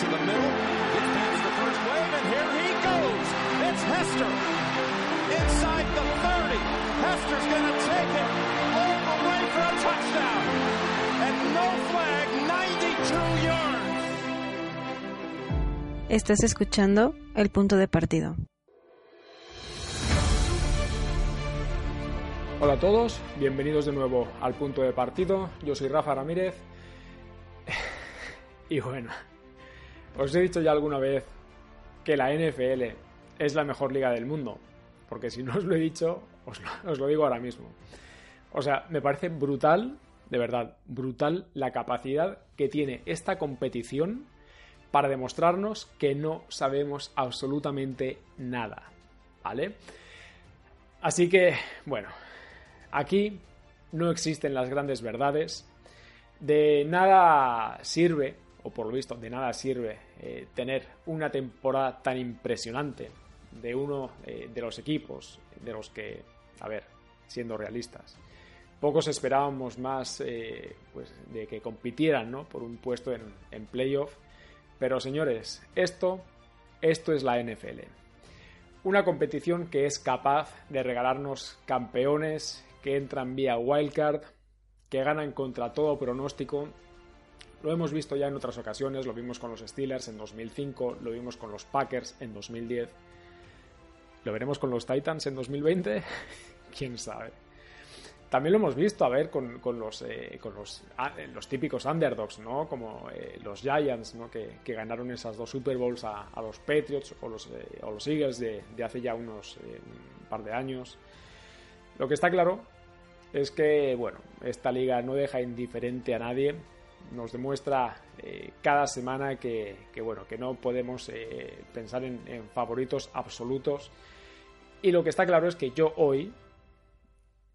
to the middle, gets past the first wave, and here he goes. It's Hester inside the 30. Hester's going to take it all the way for a touchdown. And no flag, 92 yards. Estás escuchando El Punto de Partido. Hola a todos, bienvenidos de nuevo al punto de partido. Yo soy Rafa Ramírez. Y bueno, os he dicho ya alguna vez que la NFL es la mejor liga del mundo. Porque si no os lo he dicho, os lo, digo ahora mismo. O sea, me parece brutal, de verdad, brutal la capacidad que tiene esta competición para demostrarnos que no sabemos absolutamente nada. ¿Vale? Así que, bueno, Aquí no existen las grandes verdades. De nada sirve, o por lo visto, de nada sirve eh, tener una temporada tan impresionante de uno eh, de los equipos de los que, a ver, siendo realistas, pocos esperábamos más eh, pues, de que compitieran ¿no? por un puesto en, en playoff. Pero señores, esto, esto es la NFL. Una competición que es capaz de regalarnos campeones que entran vía wildcard, que ganan contra todo pronóstico. Lo hemos visto ya en otras ocasiones, lo vimos con los Steelers en 2005, lo vimos con los Packers en 2010. ¿Lo veremos con los Titans en 2020? ¿Quién sabe? También lo hemos visto, a ver, con, los, eh, con los, ah, los, típicos underdogs, ¿no? Como eh, los Giants, ¿no? Que, que, ganaron esas dos Super Bowls a, a los Patriots o los, eh, o los Eagles de, de, hace ya unos un par de años. Lo que está claro es que, bueno, esta liga no deja indiferente a nadie. Nos demuestra eh, cada semana que, bueno, que no podemos eh, pensar en, en, favoritos absolutos. Y lo que está claro es que yo hoy,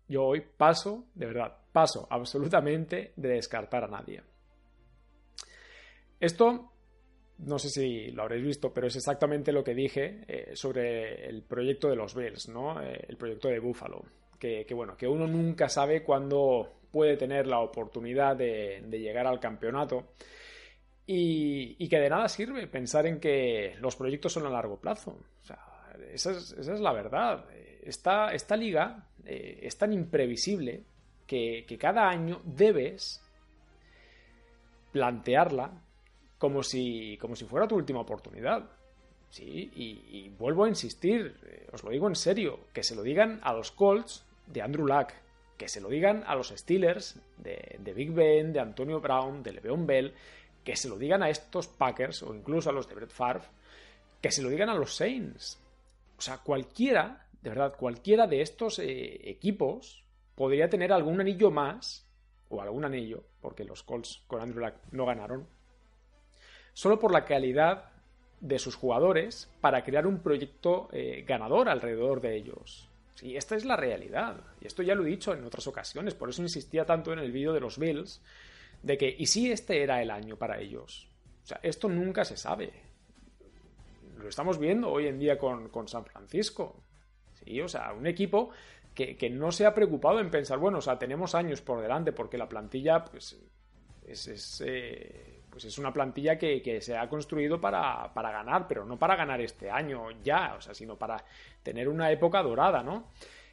yo hoy paso, de verdad, paso absolutamente de descartar a nadie. Esto, no sé si lo habréis visto, pero es exactamente lo que dije eh, sobre el proyecto de los Bills, ¿no? el proyecto de Buffalo que, que, bueno, que uno nunca sabe cuándo puede tener la oportunidad de, llegar al campeonato y, que de nada sirve pensar en que los proyectos son a largo plazo. Esa es, la verdad. Esta, esta liga eh, es tan imprevisible que, cada año debes plantearla como si, como si fuera tu última oportunidad. Sí, y, y, vuelvo a insistir, eh, os lo digo en serio, que se lo digan a los Colts de Andrew Luck, que se lo digan a los Steelers de, Big Ben, de Antonio Brown, de Le'Veon Bell, que se lo digan a estos Packers o incluso a los de Brett Favre, que se lo digan a los Saints. O sea, cualquiera, de verdad, cualquiera de estos eh, equipos podría tener algún anillo más, o algún anillo, porque los Colts con Andrew Luck no ganaron, solo por la calidad de sus jugadores para crear un proyecto eh, ganador alrededor de ellos. Sí, esta es la realidad. Y esto ya lo he dicho en otras ocasiones, por eso insistía tanto en el vídeo de los Bills, de que, ¿y si este era el año para ellos? O sea, esto nunca se sabe. Lo estamos viendo hoy en día con, con San Francisco. Sí, o sea, un equipo que, que, no se ha preocupado en pensar, bueno, o sea, tenemos años por delante, porque la plantilla, pues, es, es eh, pues es una plantilla que, se ha construido para, para, ganar, pero no para ganar este año ya, o sea, sino para tener una época dorada, ¿no?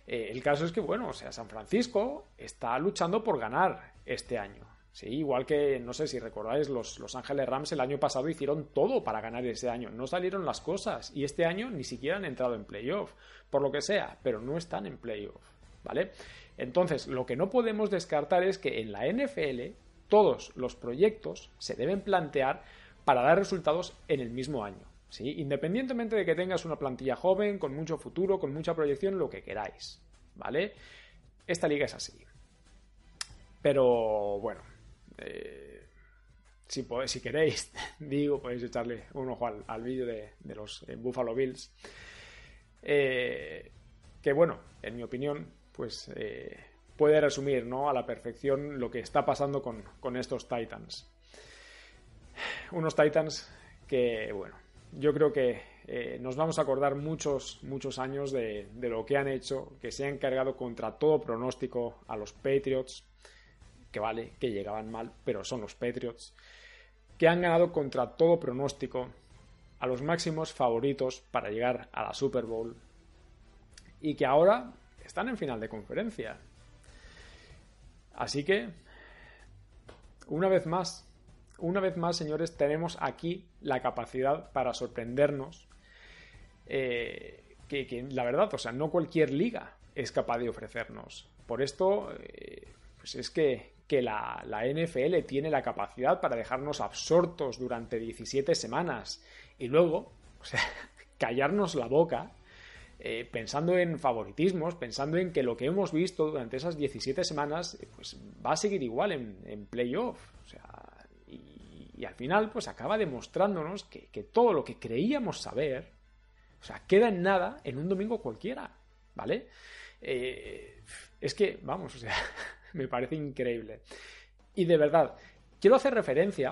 Eh, el caso es que, bueno, o sea, San Francisco está luchando por ganar este año. Sí, igual que, no sé si recordáis, los Los Ángeles Rams el año pasado hicieron todo para ganar ese año. No salieron las cosas y este año ni siquiera han entrado en playoff, por lo que sea, pero no están en playoff, ¿vale? Entonces, lo que no podemos descartar es que en la NFL todos los proyectos se deben plantear para dar resultados en el mismo año. ¿sí? Independientemente de que tengas una plantilla joven, con mucho futuro, con mucha proyección, lo que queráis. ¿Vale? Esta liga es así. Pero bueno. Eh, si, podéis, si, queréis, digo, podéis echarle un ojo al, vídeo de, los eh, Buffalo Bills. Eh, que bueno, en mi opinión, pues puede resumir ¿no? a la perfección lo que está pasando con, con estos Titans. Unos Titans que, bueno, yo creo que eh, nos vamos a acordar muchos, muchos años de, de, lo que han hecho, que se han cargado contra todo pronóstico a los Patriots, que vale, que llegaban mal, pero son los Patriots, que han ganado contra todo pronóstico a los máximos favoritos para llegar a la Super Bowl y que ahora están en final de conferencia. Así que, una vez más, una vez más, señores, tenemos aquí la capacidad para sorprendernos. Eh, que, la verdad, o sea, no cualquier liga es capaz de ofrecernos. Por esto, eh, pues es que, que la, la, NFL tiene la capacidad para dejarnos absortos durante 17 semanas y luego, o sea, callarnos la boca eh, pensando en favoritismos, pensando en que lo que hemos visto durante esas 17 semanas eh, pues va a seguir igual en, en playoff. O sea, y, al final pues acaba demostrándonos que, todo lo que creíamos saber, o sea, queda en nada en un domingo cualquiera, ¿vale? Eh, es que, vamos, o sea, me parece increíble. Y de verdad, quiero hacer referencia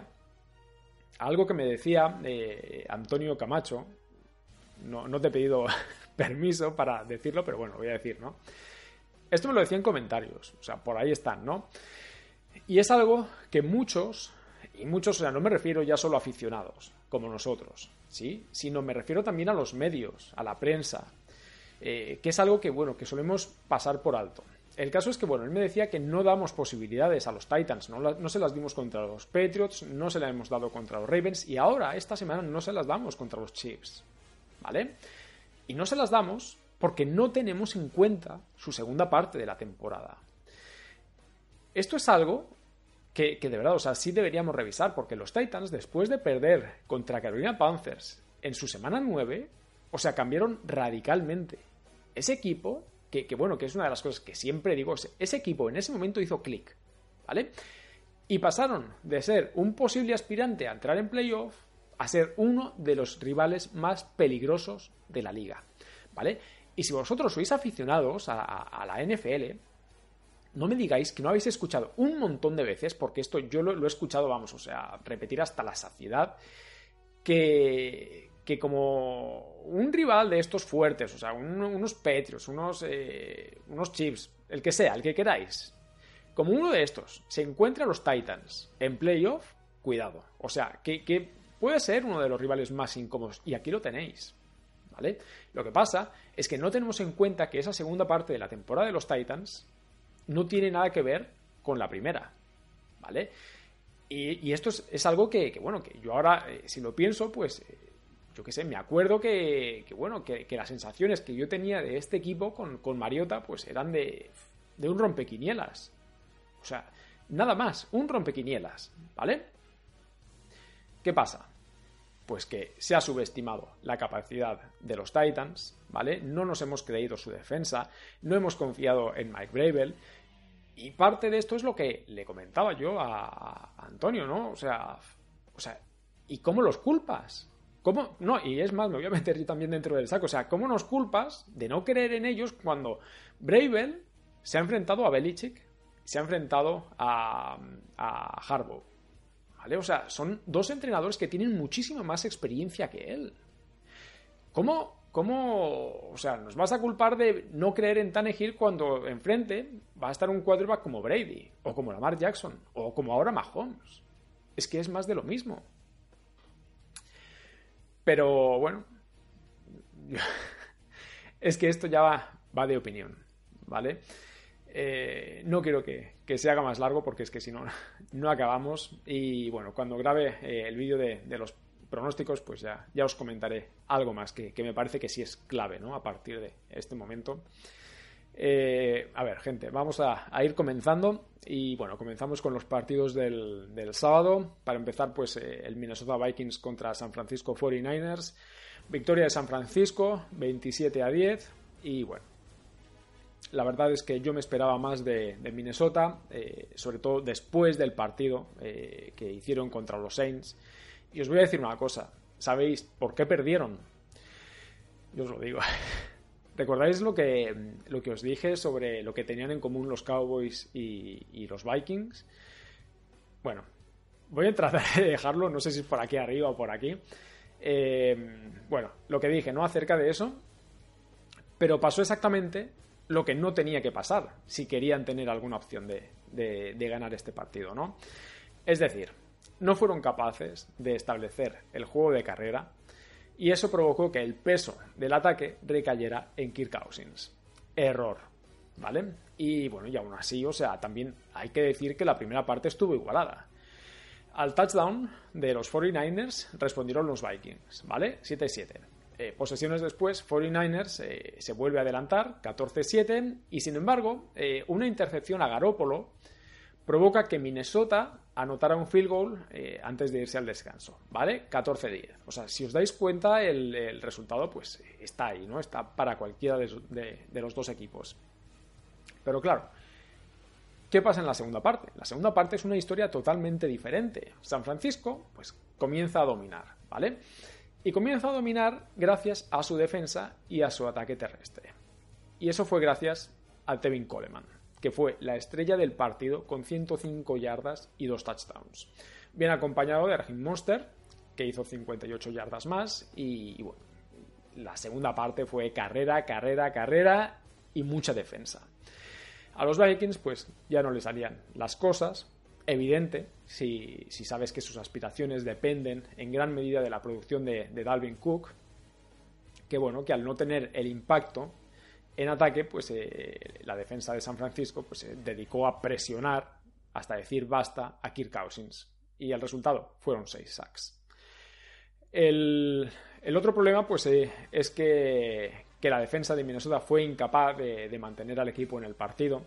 a algo que me decía Antonio Camacho. No, no te he pedido permiso para decirlo, pero bueno, lo voy a decir, ¿no? Esto me lo decía en comentarios, o sea, por ahí están, ¿no? Y es algo que muchos, y muchos, o sea, no me refiero ya solo a aficionados, como nosotros, ¿sí? Sino me refiero también a los medios, a la prensa, eh, que es algo que, bueno, que solemos pasar por alto. El caso es que, bueno, él me decía que no damos posibilidades a los Titans, ¿no? no se las dimos contra los Patriots, no se las hemos dado contra los Ravens y ahora, esta semana, no se las damos contra los Chiefs, ¿vale? Y no se las damos porque no tenemos en cuenta su segunda parte de la temporada. Esto es algo que, de verdad, o sea, sí deberíamos revisar, porque los Titans, después de perder contra Carolina Panthers en su semana 9, o sea, cambiaron radicalmente. Ese equipo, que, que bueno, que es una de las cosas que siempre digo, ese equipo en ese momento hizo clic, ¿vale? Y pasaron de ser un posible aspirante a entrar en playoff a ser uno de los rivales más peligrosos de la liga. ¿Vale? Y si vosotros sois aficionados a, la NFL, no me digáis que no habéis escuchado un montón de veces, porque esto yo lo, he escuchado, vamos, o sea, repetir hasta la saciedad, que, que como un rival de estos fuertes, o sea, unos Petrios, unos, eh, unos Chiefs, el que sea, el que queráis, como uno de estos se encuentra a los Titans en playoff, cuidado. O sea, que puede ser uno de los rivales más incómodos. Y aquí lo tenéis. ¿Vale? Lo que pasa es que no tenemos en cuenta que esa segunda parte de la temporada de los Titans no tiene nada que ver con la primera. ¿Vale? Y, esto es, algo que, bueno, que yo ahora, eh, si lo pienso, pues, eh, yo qué sé, me acuerdo que, bueno, que, las sensaciones que yo tenía de este equipo con, con Mariota, pues eran de, de un rompequinielas. O sea, nada más, un rompequinielas, ¿vale? ¿Qué pasa? Pues que se ha subestimado la capacidad de los Titans, ¿vale? No nos hemos creído su defensa, no hemos confiado en Mike Bravel. Y parte de esto es lo que le comentaba yo a, Antonio, ¿no? O sea, o sea, ¿y cómo los culpas? ¿Cómo? No, y es más, me voy a meter yo también dentro del saco. O sea, ¿cómo nos culpas de no creer en ellos cuando Bravel se ha enfrentado a Belichick, se ha enfrentado a, a Harbaugh? O sea, son dos entrenadores que tienen muchísima más experiencia que él. ¿Cómo, cómo, o sea, nos vas a culpar de no creer en Tannehill cuando enfrente va a estar un quarterback como Brady, o como Lamar Jackson, o como ahora Mahomes? Es que es más de lo mismo. Pero bueno, es que esto ya va, va de opinión, ¿vale? Eh, no quiero que, se haga más largo porque es que si no, no acabamos. Y bueno, cuando grabe eh, el vídeo de, los pronósticos, pues ya, ya os comentaré algo más que, me parece que sí es clave, ¿no? A partir de este momento. Eh, a ver, gente, vamos a, ir comenzando. Y bueno, comenzamos con los partidos del, del sábado. Para empezar, pues el Minnesota Vikings contra San Francisco 49ers. Victoria de San Francisco, 27 a 10. Y bueno, la verdad es que yo me esperaba más de, Minnesota, eh, sobre todo después del partido eh, que hicieron contra los Saints. Y os voy a decir una cosa, ¿sabéis por qué perdieron? Yo os lo digo. ¿Recordáis lo que, lo que os dije sobre lo que tenían en común los Cowboys y, los Vikings? Bueno, voy a tratar de dejarlo, no sé si es por aquí arriba o por aquí. Eh, bueno, lo que dije, ¿no? Acerca de eso. Pero pasó exactamente lo que no tenía que pasar si querían tener alguna opción de, ganar este partido, ¿no? Es decir, no fueron capaces de establecer el juego de carrera y eso provocó que el peso del ataque recayera en Kirk Cousins. Error, ¿vale? Y bueno, y aún así, o sea, también hay que decir que la primera parte estuvo igualada. Al touchdown de los 49ers respondieron los Vikings, ¿vale? 7-7. Eh, posesiones después, 49ers eh, se vuelve a adelantar, 14-7, y sin embargo, eh, una intercepción a Garópolo provoca que Minnesota anotara un field goal antes de irse al descanso, ¿vale? 14-10. O sea, si os dais cuenta, el, resultado pues está ahí, ¿no? Está para cualquiera de los dos equipos. Pero claro, ¿Qué pasa en la segunda parte? La segunda parte es una historia totalmente diferente. San Francisco, pues, comienza a dominar, ¿vale? Y comienza a dominar gracias a su defensa y a su ataque terrestre. Y eso fue gracias a Tevin Coleman, que fue la estrella del partido con 105 yardas y dos touchdowns. Bien acompañado de Raheem Monster, que hizo 58 yardas más. Y, y bueno, la segunda parte fue carrera, carrera, carrera y mucha defensa. A los Vikings, pues ya no les salían las cosas. Evidente, si, sabes que sus aspiraciones dependen en gran medida de la producción de, Dalvin Cook, que bueno, que al no tener el impacto en ataque, pues eh, la defensa de San Francisco pues, se dedicó a presionar hasta decir basta a Kirk Cousins. Y el resultado fueron seis sacks. El, otro problema, pues, eh, es que, que la defensa de Minnesota fue incapaz de, mantener al equipo en el partido.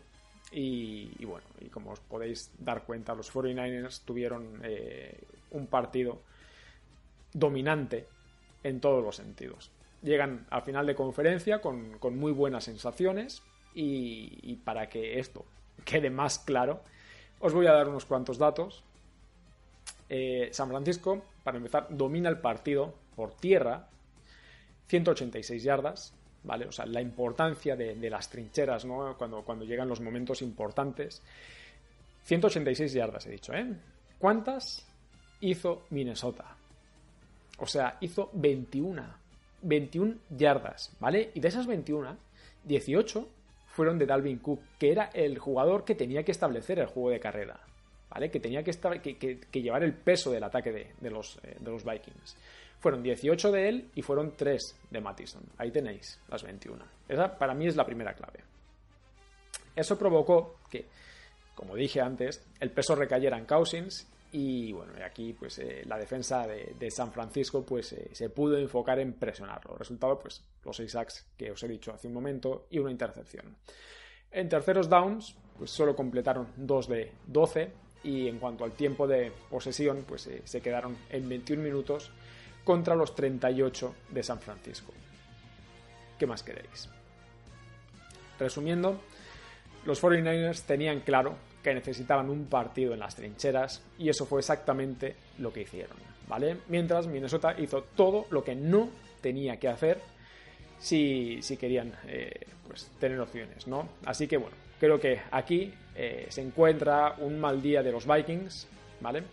Y, bueno, y como os podéis dar cuenta, los 49ers tuvieron eh, un partido dominante en todos los sentidos. Llegan al final de conferencia con, muy buenas sensaciones y, para que esto quede más claro, os voy a dar unos cuantos datos. Eh, San Francisco, para empezar, domina el partido por tierra, 186 yardas, ¿vale? O sea, la importancia de, las trincheras, ¿no? Cuando, cuando llegan los momentos importantes. 186 yardas, he dicho, ¿eh? ¿Cuántas hizo Minnesota? O sea, hizo 21. 21 yardas, ¿vale? Y de esas 21, 18 fueron de Dalvin Cook, que era el jugador que tenía que establecer el juego de carrera, ¿vale? Que tenía que, estar, que, llevar el peso del ataque de, los, eh, de los Vikings. Fueron 18 de él y fueron 3 de Mattison. Ahí tenéis las 21. Esa para mí es la primera clave. Eso provocó que, como dije antes, el peso recayera en Cousins y bueno, aquí pues eh, la defensa de, San Francisco pues eh, se pudo enfocar en presionarlo. Resultado pues los 6 sacks que os he dicho hace un momento y una intercepción. En terceros downs pues solo completaron 2 de 12 y en cuanto al tiempo de posesión pues eh, se quedaron en 21 minutos contra los 38 de San Francisco. ¿Qué más queréis? Resumiendo, los 49ers tenían claro que necesitaban un partido en las trincheras y eso fue exactamente lo que hicieron, ¿vale? Mientras Minnesota hizo todo lo que no tenía que hacer si, querían eh, pues, tener opciones, ¿no? Así que bueno, creo que aquí eh, se encuentra un mal día de los Vikings, ¿vale?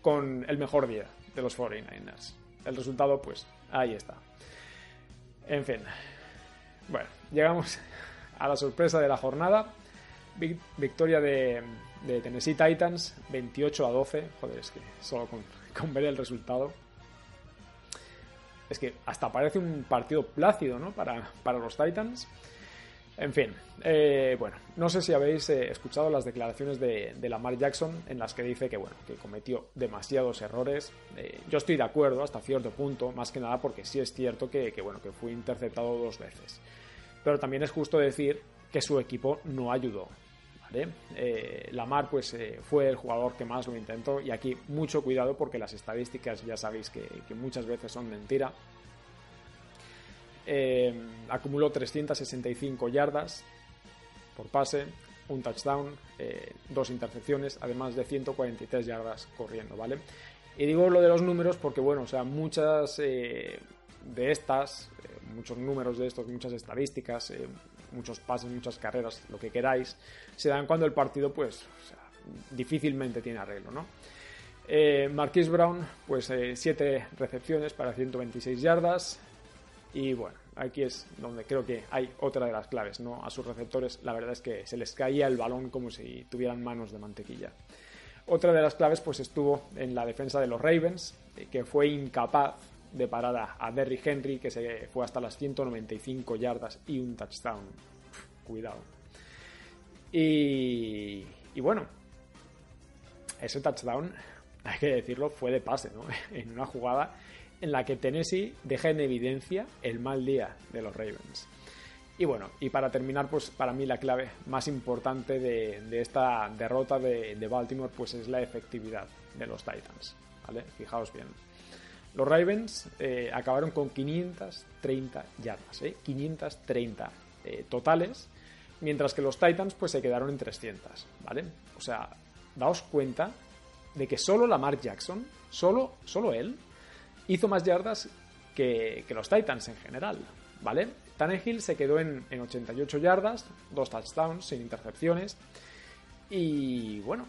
Con el mejor día de los 49ers el resultado, pues ahí está. En fin. Bueno, llegamos a la sorpresa de la jornada. Victoria de, Tennessee Titans, 28 a 12. Joder, es que solo con, ver el resultado. Es que hasta parece un partido plácido, ¿no? Para, para los Titans. En fin, eh, bueno, no sé si habéis eh, escuchado las declaraciones de, Lamar Jackson en las que dice que, bueno, que cometió demasiados errores. Eh, yo estoy de acuerdo hasta cierto punto, más que nada porque sí es cierto que, bueno, que fue interceptado dos veces. Pero también es justo decir que su equipo no ayudó. ¿vale? Lamar pues fue el jugador que más lo intentó y aquí mucho cuidado porque las estadísticas ya sabéis que muchas veces son mentira eh, acumuló 365 yardas por pase, un touchdown, eh, dos intercepciones, además de 143 yardas corriendo, ¿vale? Y digo lo de los números porque, bueno, o sea, muchas eh, de estas, muchos números de estos, muchas estadísticas, muchos pases, muchas carreras, lo que queráis, se dan cuando el partido, pues, difícilmente tiene arreglo, ¿no? Marquis Brown, pues 7 recepciones para 126 yardas, y bueno, aquí es donde creo que hay otra de las claves, ¿no? A sus receptores la verdad es que se les caía el balón como si tuvieran manos de mantequilla. Otra de las claves pues estuvo en la defensa de los Ravens, eh, que fue incapaz de parar a, Derrick Henry, que se fue hasta las 195 yardas y un touchdown. cuidado. Y, y bueno, ese touchdown, hay que decirlo, fue de pase, ¿no? En una jugada en la que Tennessee deja en evidencia el mal día de los Ravens. Y bueno, y para terminar, pues para mí la clave más importante de, esta derrota de, Baltimore, pues es la efectividad de los Titans. Fijaos bien. Los Ravens eh, acabaron con 530 yardas, ¿eh? 530 eh, totales, mientras que los Titans pues se quedaron en 300, ¿vale? O sea, daos cuenta de que solo Lamar Jackson, solo, solo él, hizo más yardas que, los Titans en general, ¿vale? Tannehill se quedó en, 88 yardas, dos touchdowns sin intercepciones. Y bueno,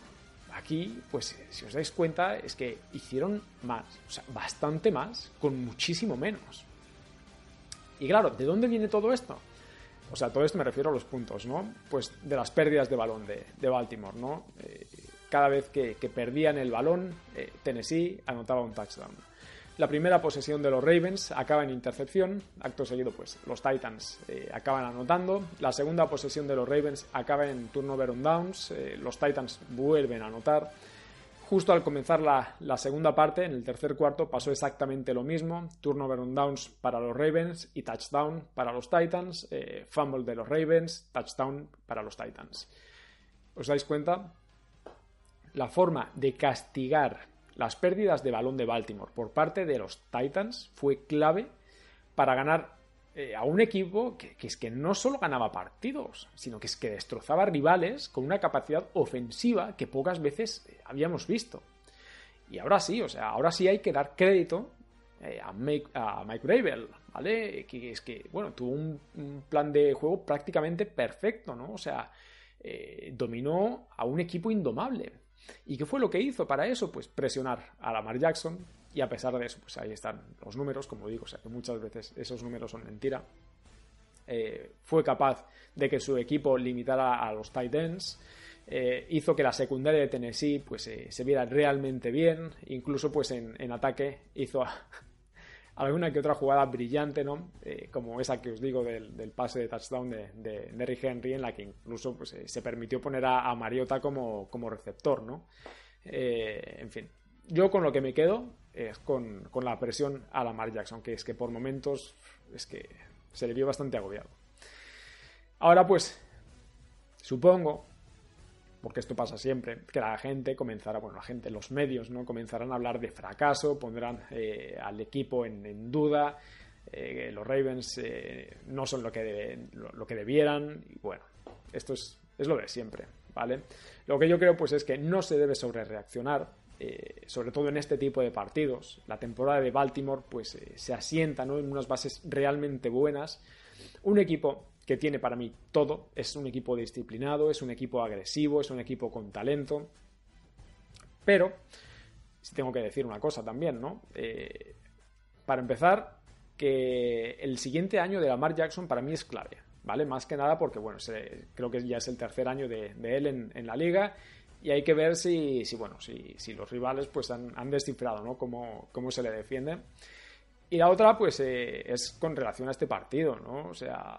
aquí, pues si os dais cuenta, es que hicieron más, o sea, bastante más, con muchísimo menos. Y claro, ¿de dónde viene todo esto? O sea, todo esto me refiero a los puntos, ¿no? Pues de las pérdidas de balón de, Baltimore, ¿no? Eh, cada vez que, perdían el balón, eh, Tennessee anotaba un touchdown. La primera posesión de los Ravens acaba en intercepción, acto seguido pues los Titans eh, acaban anotando, la segunda posesión de los Ravens acaba en turnover on downs, eh, los Titans vuelven a anotar. Justo al comenzar la, segunda parte, en el tercer cuarto, pasó exactamente lo mismo. Turnover on downs para los Ravens y touchdown para los Titans. Eh, fumble de los Ravens, touchdown para los Titans. ¿Os dais cuenta? La forma de castigar las pérdidas de balón de Baltimore por parte de los Titans fue clave para ganar eh, a un equipo que, es que no solo ganaba partidos, sino que es que destrozaba rivales con una capacidad ofensiva que pocas veces eh, habíamos visto. Y ahora sí, o sea, ahora sí hay que dar crédito eh, a, Mike, a Mike ¿vale? Que es que, bueno, tuvo un, un, plan de juego prácticamente perfecto, ¿no? O sea, dominó a un equipo indomable. ¿Y qué fue lo que hizo para eso? Pues presionar a Lamar Jackson y a pesar de eso, pues ahí están los números, como digo, o sea que muchas veces esos números son mentira. Eh, fue capaz de que su equipo limitara a los tight ends, eh, hizo que la secundaria de Tennessee pues, eh, se viera realmente bien, incluso pues en, en ataque hizo alguna que otra jugada brillante, ¿no? Eh, como esa que os digo del, pase de touchdown de, de, Henry, en la que incluso pues, eh, se permitió poner a, Mariota como, como, receptor, ¿no? Eh, en fin, yo con lo que me quedo es con, con, la presión a Lamar Jackson, que es que por momentos es que se le vio bastante agobiado. Ahora pues, supongo porque esto pasa siempre, que la gente comenzará, bueno, la gente, los medios, ¿no? Comenzarán a hablar de fracaso, pondrán eh, al equipo en, duda, eh, los Ravens eh, no son lo que, lo, que debieran, y bueno, esto es, es, lo de siempre, ¿vale? Lo que yo creo, pues, es que no se debe sobrereaccionar, sobre todo en este tipo de partidos. La temporada de Baltimore, pues, se asienta, ¿no? En unas bases realmente buenas. Un equipo que tiene para mí todo. Es un equipo disciplinado, es un equipo agresivo, es un equipo con talento. Pero, tengo que decir una cosa también, ¿no? Eh, para empezar, que el siguiente año de Lamar Jackson para mí es clave, ¿vale? Más que nada porque, bueno, creo que ya es el tercer año de, él en, la liga y hay que ver si, si bueno, si, si, los rivales pues han, descifrado, ¿no? Cómo, cómo, se le defiende. Y la otra, pues, eh, es con relación a este partido, ¿no? O sea,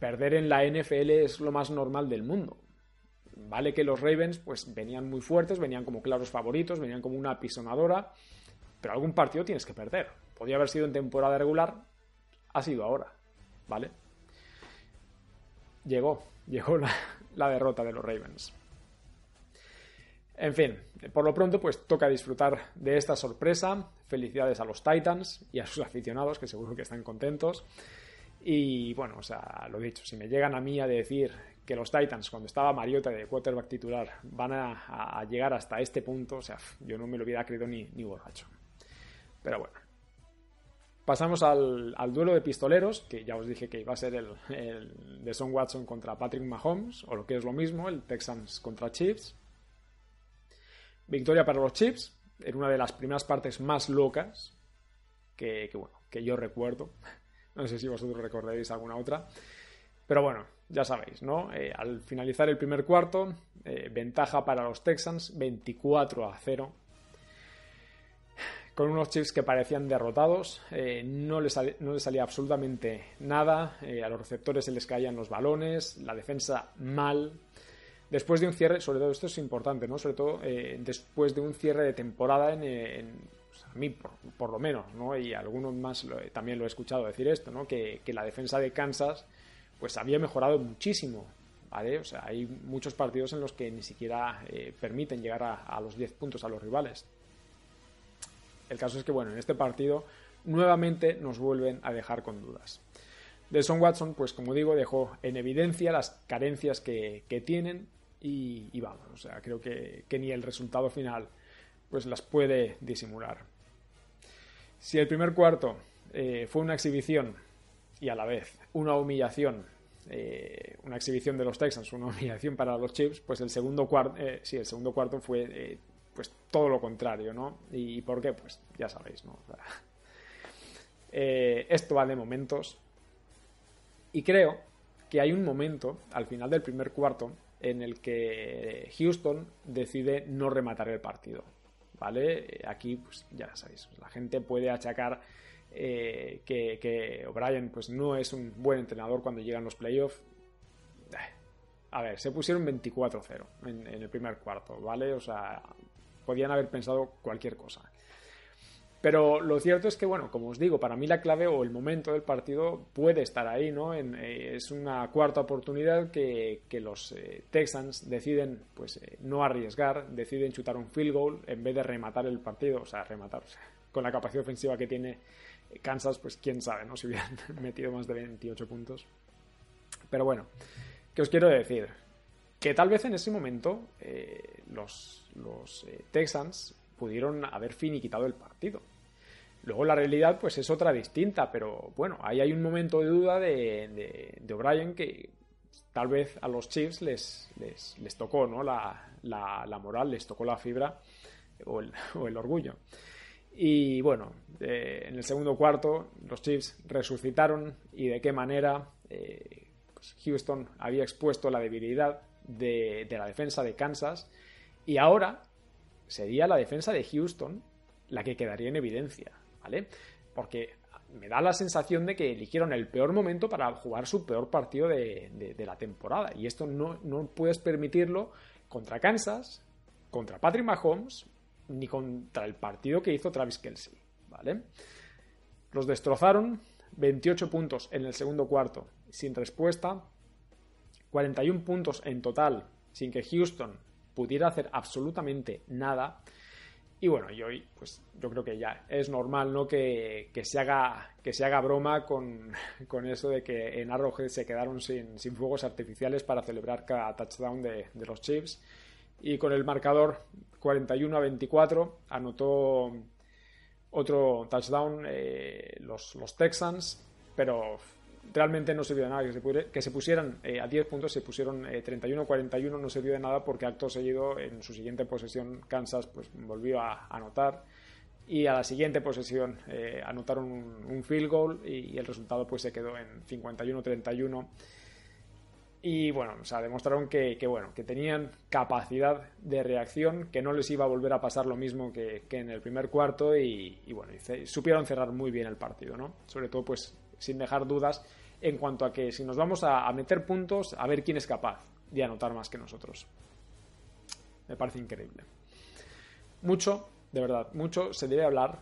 perder en la NFL es lo más normal del mundo. Vale que los Ravens pues venían muy fuertes, venían como claros favoritos, venían como una pisonadora, pero algún partido tienes que perder. Podría haber sido en temporada regular, ha sido ahora, ¿vale? Llegó, llegó la, la derrota de los Ravens. En fin, por lo pronto pues toca disfrutar de esta sorpresa. Felicidades a los Titans y a sus aficionados que seguro que están contentos. Y bueno, o sea, lo dicho, si me llegan a mí a decir que los Titans, cuando estaba Mariota de quarterback titular, van a, llegar hasta este punto, o sea, yo no me lo hubiera creído ni, ni borracho. Pero bueno. Pasamos al, duelo de pistoleros, que ya os dije que iba a ser el, de Son Watson contra Patrick Mahomes, o lo que es lo mismo, el Texans contra Chiefs. Victoria para los Chiefs, en una de las primeras partes más locas que bueno, que yo recuerdo. No sé si vosotros recordaréis alguna otra. Pero bueno, ya sabéis, ¿no? Eh, al finalizar el primer cuarto, eh, ventaja para los Texans, 24 a 0. Con unos Chiefs que parecían derrotados, eh, no, les no, les salía absolutamente nada, a los receptores se les caían los balones, la defensa mal. Después de un cierre, sobre todo esto es importante, ¿no? Sobre todo después de un cierre de temporada en, a mí por, lo menos, ¿no? Y algunos más también lo he escuchado decir esto, ¿no? Que, que la defensa de Kansas pues había mejorado muchísimo. ¿vale? O sea, hay muchos partidos en los que ni siquiera eh, permiten llegar a, los 10 puntos a los rivales. El caso es que, bueno, en este partido nuevamente nos vuelven a dejar con dudas. Deson Watson, pues como digo, dejó en evidencia las carencias que, tienen y, vamos, o sea, creo que, ni el resultado final pues las puede disimular. Si el primer cuarto eh, fue una exhibición y a la vez una humillación, eh, una exhibición de los Texans, una humillación para los Chiefs, pues el segundo cuarto, eh, sí, el segundo cuarto fue eh, pues todo lo contrario, ¿no? ¿Y por qué? Pues ya sabéis, ¿no? esto va de momentos y creo que hay un momento al final del primer cuarto en el que Houston decide no rematar el partido, ¿vale? Aquí, pues ya sabéis, la gente puede achacar eh, que, O'Brien pues, no es un buen entrenador cuando llegan los playoffs. Eh, a ver, se pusieron 24-0 en, el primer cuarto, ¿vale? O sea, podían haber pensado cualquier cosa. Pero lo cierto es que, bueno, como os digo, para mí la clave o el momento del partido puede estar ahí, ¿no? Eh, es una cuarta oportunidad que, los Texans deciden, pues, no arriesgar, deciden chutar un field goal en vez de rematar el partido, o sea, rematar, con la capacidad ofensiva que tiene Kansas, pues quién sabe, ¿no? Si hubieran metido más de 28 puntos. Pero bueno, ¿qué os quiero decir? Que tal vez en ese momento eh, los, eh, Texans pudieron haber finiquitado el partido. Luego la realidad pues es otra distinta, pero bueno, ahí hay un momento de duda de, de, O'Brien que tal vez a los Chiefs les, les, tocó ¿no? La, la, moral, les tocó la fibra o el, orgullo. Y bueno, eh, en el segundo cuarto los Chiefs resucitaron y de qué manera eh, pues Houston había expuesto la debilidad de, la defensa de Kansas y ahora sería la defensa de Houston la que quedaría en evidencia, ¿vale? Porque me da la sensación de que eligieron el peor momento para jugar su peor partido de, la temporada y esto no, puedes permitirlo contra Kansas, contra Patrick Mahomes ni contra el partido que hizo Travis Kelsey. Los destrozaron, 28 puntos en el segundo cuarto sin respuesta, 41 puntos en total sin que Houston pudiera hacer absolutamente nada. Y bueno, y hoy, pues yo creo que ya es normal, ¿no? Que, se, haga, que se haga broma con, eso de que en Arrowhead se quedaron sin, fuegos artificiales para celebrar cada touchdown de, de los Chiefs. Y con el marcador 41 a 24 anotó otro touchdown eh, los, los, Texans, pero realmente no sirvió de nada que se, pusieran eh, a 10 puntos, se pusieron 31-41, eh, no sirvió de nada porque acto seguido en su siguiente posesión Kansas pues volvió a anotar y a la siguiente posesión anotaron un, field goal y, y, el resultado pues se quedó en 51-31 y bueno, o sea, demostraron que, bueno, que tenían capacidad de reacción, que no les iba a volver a pasar lo mismo que, en el primer cuarto y, bueno, supieron cerrar muy bien el partido, ¿no? Sobre todo, pues, sin dejar dudas en cuanto a que si nos vamos a, meter puntos, a ver quién es capaz de anotar más que nosotros. Me parece increíble. Mucho, de verdad, mucho se debe hablar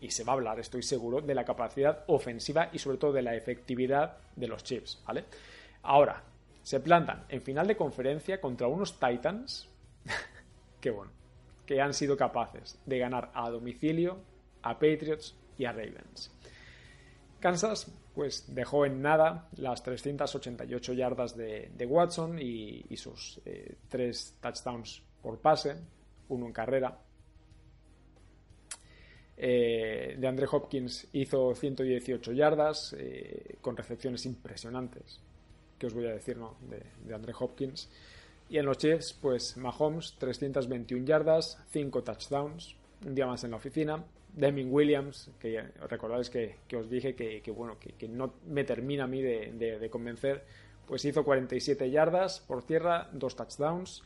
y se va a hablar, estoy seguro, de la capacidad ofensiva y sobre todo de la efectividad de los chips, ¿vale? Ahora, se plantan en final de conferencia contra unos Titans que bueno, que han sido capaces de ganar a domicilio a Patriots y a Ravens. Kansas pues dejó en nada las 388 yardas de, Watson y, sus eh, tres touchdowns por pase, uno en carrera. Eh, de Andre Hopkins hizo 118 yardas eh, con recepciones impresionantes que os voy a decir, ¿no? De, de Andre Hopkins. Y en los Chiefs, pues Mahomes, 321 yardas, 5 touchdowns, un día más en la oficina. Deming Williams, que recordáis que, os dije que, bueno, que, no me termina a mí de, convencer, pues hizo 47 yardas por tierra, dos touchdowns.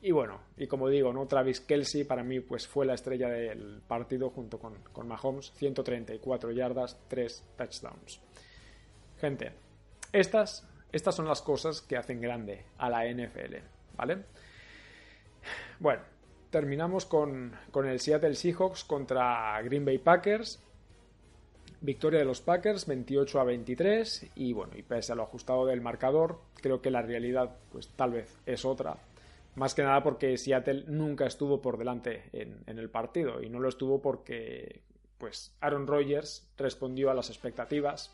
Y bueno, y como digo, ¿no? Travis Kelsey para mí pues fue la estrella del partido junto con, con Mahomes, 134 yardas, 3 touchdowns. Gente, estas, estas son las cosas que hacen grande a la NFL, ¿vale? Bueno, terminamos con, con el Seattle Seahawks contra Green Bay Packers. Victoria de los Packers 28 a 23 y bueno, y pese a lo ajustado del marcador, creo que la realidad pues tal vez es otra. Más que nada porque Seattle nunca estuvo por delante en, el partido y no lo estuvo porque pues Aaron Rodgers respondió a las expectativas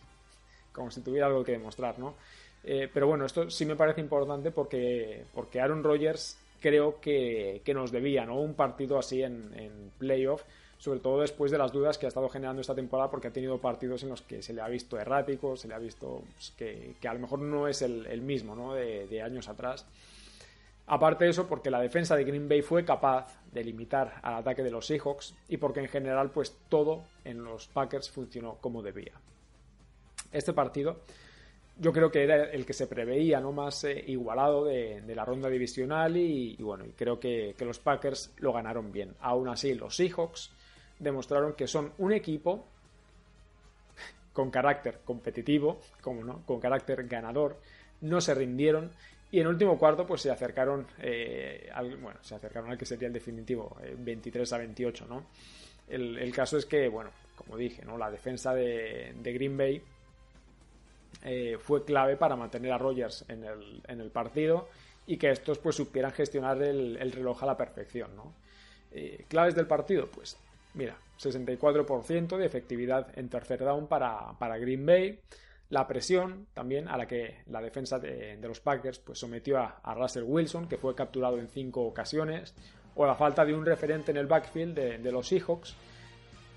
como si tuviera algo que demostrar, ¿no? Eh, pero bueno, esto sí me parece importante porque, porque Aaron Rodgers creo que, que nos debía, ¿no? Un partido así en, en playoff sobre todo después de las dudas que ha estado generando esta temporada, porque ha tenido partidos en los que se le ha visto errático, se le ha visto pues, que, que, a lo mejor no es el, mismo ¿no? de, de, años atrás. Aparte de eso, porque la defensa de Green Bay fue capaz de limitar al ataque de los Seahawks y porque en general pues todo en los Packers funcionó como debía. Este partido yo creo que era el que se preveía no más eh, igualado de, la ronda divisional y, bueno y creo que, que, los Packers lo ganaron bien aún así los Seahawks demostraron que son un equipo con carácter competitivo, como no, con carácter ganador, no se rindieron y en último cuarto pues se acercaron eh, al, bueno, se acercaron al que sería el definitivo, eh, 23 a 28, ¿no? El, el, caso es que, bueno, como dije, ¿no? La defensa de, de Green Bay eh, fue clave para mantener a Rogers en el, en el, partido y que estos pues supieran gestionar el, el reloj a la perfección, ¿no? Eh, claves del partido, pues Mira, 64% de efectividad en tercer down para, para, Green Bay. La presión también a la que la defensa de, los Packers pues, sometió a, Russell Wilson, que fue capturado en cinco ocasiones. O la falta de un referente en el backfield de los Seahawks.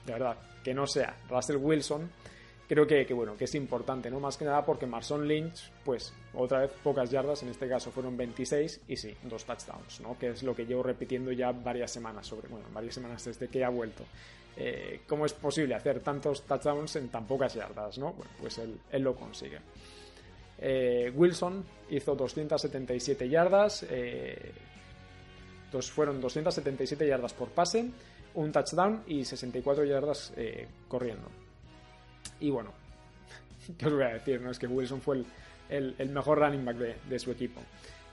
De verdad, que no sea Russell Wilson creo que, bueno, que es importante, ¿no? Más que nada porque Marson Lynch, pues otra vez pocas yardas, en este caso fueron 26 y sí, dos touchdowns, ¿no? Que es lo que llevo repitiendo ya varias semanas sobre, bueno, varias semanas desde que ha vuelto. Eh, ¿Cómo es posible hacer tantos touchdowns en tan pocas yardas, no? Bueno, pues él, lo consigue. Eh, Wilson hizo 277 yardas, eh, dos, fueron 277 yardas por pase, un touchdown y 64 yardas corriendo. Y bueno, ¿qué os voy a decir? No? Es que Wilson fue el, mejor running back de, su equipo.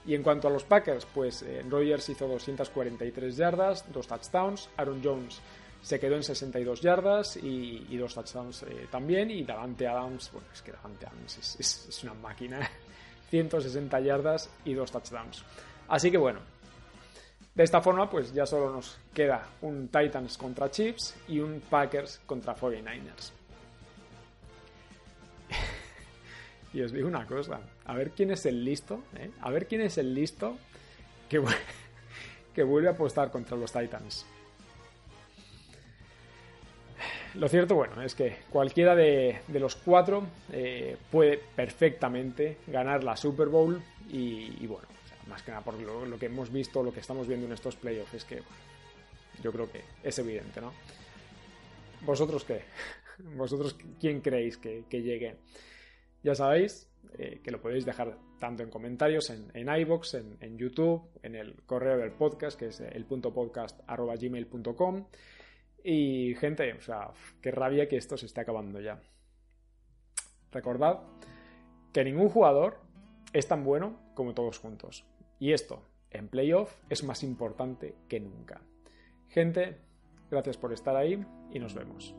Y en cuanto a los Packers, pues eh, Rogers hizo 243 yardas, dos touchdowns, Aaron Jones se quedó en 62 yardas y, dos touchdowns eh, también, y Davante Adams, bueno, es que Davante Adams es, es, es una máquina, 160 yardas y dos touchdowns. Así que bueno, de esta forma, pues ya solo nos queda un Titans contra Chiefs y un Packers contra 49ers. Y os digo una cosa, a ver quién es el listo, ¿eh? a ver quién es el listo que, que vuelve a apostar contra los Titans. Lo cierto, bueno, es que cualquiera de, de los cuatro eh, puede perfectamente ganar la Super Bowl y, bueno, más que nada por lo, que hemos visto, lo que estamos viendo en estos playoffs, es que yo creo que es evidente, ¿no? ¿Vosotros qué? ¿Vosotros quién creéis que, que llegue? Ya sabéis eh, que lo podéis dejar tanto en comentarios en, en iBox, en, YouTube, en el correo del podcast, que es el punto. Y gente, o sea, qué rabia que esto se esté acabando ya. Recordad que ningún jugador es tan bueno como todos juntos. Y esto, en playoff, es más importante que nunca. Gente, gracias por estar ahí y nos vemos.